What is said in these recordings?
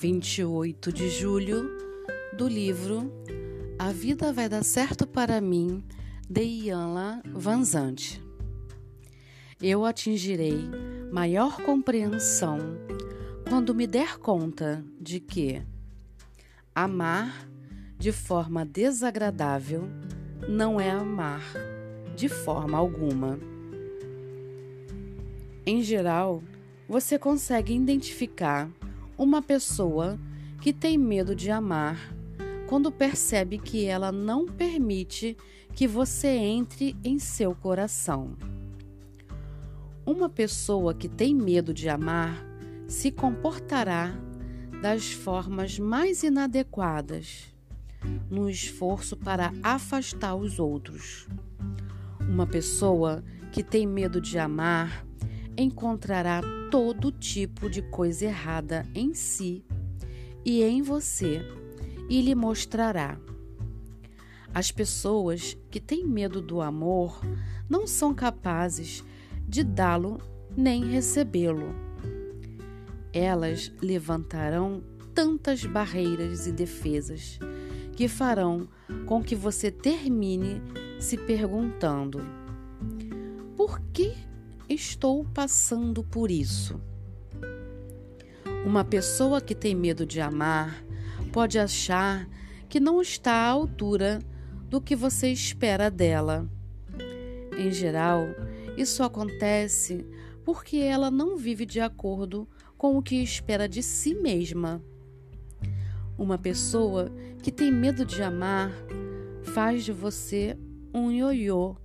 28 de julho, do livro A Vida Vai Dar Certo para Mim, de Ianla Vanzante. Eu atingirei maior compreensão quando me der conta de que amar de forma desagradável não é amar de forma alguma. Em geral, você consegue identificar uma pessoa que tem medo de amar quando percebe que ela não permite que você entre em seu coração. Uma pessoa que tem medo de amar se comportará das formas mais inadequadas no esforço para afastar os outros. Uma pessoa que tem medo de amar encontrará todo tipo de coisa errada em si e em você e lhe mostrará. As pessoas que têm medo do amor não são capazes de dá-lo nem recebê-lo. Elas levantarão tantas barreiras e defesas que farão com que você termine se perguntando: por que estou passando por isso. Uma pessoa que tem medo de amar pode achar que não está à altura do que você espera dela. Em geral, isso acontece porque ela não vive de acordo com o que espera de si mesma. Uma pessoa que tem medo de amar faz de você um ioiô.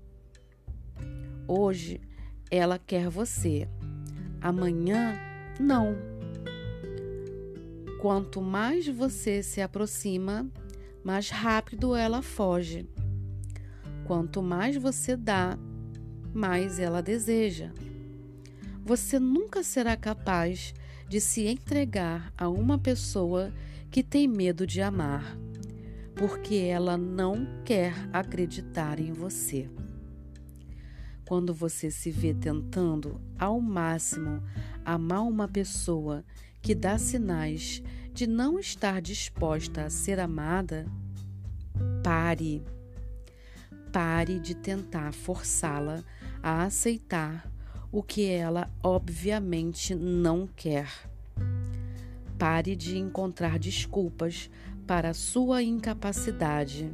Hoje ela quer você. Amanhã, não. Quanto mais você se aproxima, mais rápido ela foge. Quanto mais você dá, mais ela deseja. Você nunca será capaz de se entregar a uma pessoa que tem medo de amar, porque ela não quer acreditar em você. Quando você se vê tentando ao máximo amar uma pessoa que dá sinais de não estar disposta a ser amada, pare. Pare de tentar forçá-la a aceitar o que ela obviamente não quer. Pare de encontrar desculpas para sua incapacidade.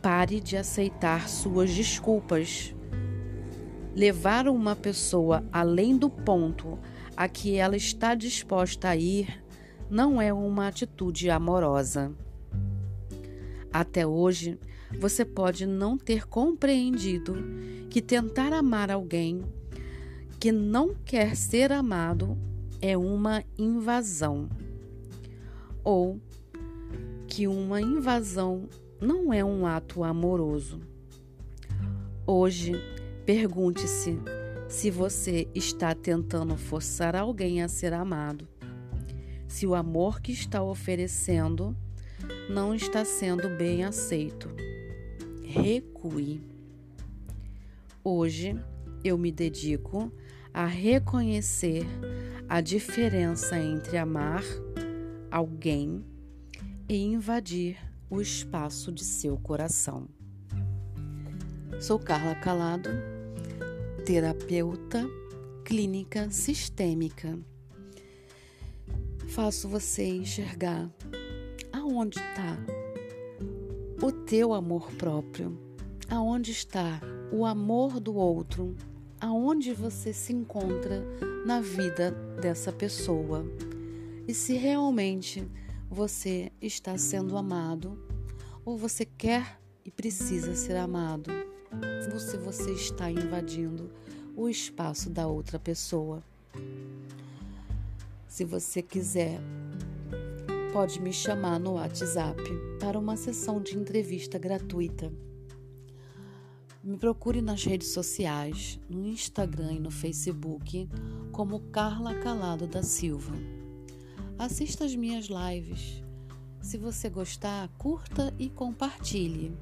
Pare de aceitar suas desculpas levar uma pessoa além do ponto a que ela está disposta a ir não é uma atitude amorosa. Até hoje, você pode não ter compreendido que tentar amar alguém que não quer ser amado é uma invasão, ou que uma invasão não é um ato amoroso. Hoje, Pergunte-se se você está tentando forçar alguém a ser amado, se o amor que está oferecendo não está sendo bem aceito. Recue. Hoje eu me dedico a reconhecer a diferença entre amar alguém e invadir o espaço de seu coração. Sou Carla Calado terapeuta clínica sistêmica. Faço você enxergar aonde está o teu amor próprio, aonde está o amor do outro, aonde você se encontra na vida dessa pessoa e se realmente você está sendo amado ou você quer e precisa ser amado se você está invadindo o espaço da outra pessoa. Se você quiser, pode me chamar no WhatsApp para uma sessão de entrevista gratuita. Me procure nas redes sociais, no Instagram e no Facebook, como Carla Calado da Silva. Assista as minhas lives. Se você gostar, curta e compartilhe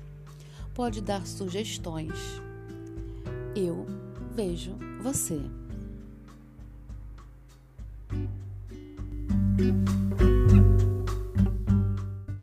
pode dar sugestões. Eu vejo você.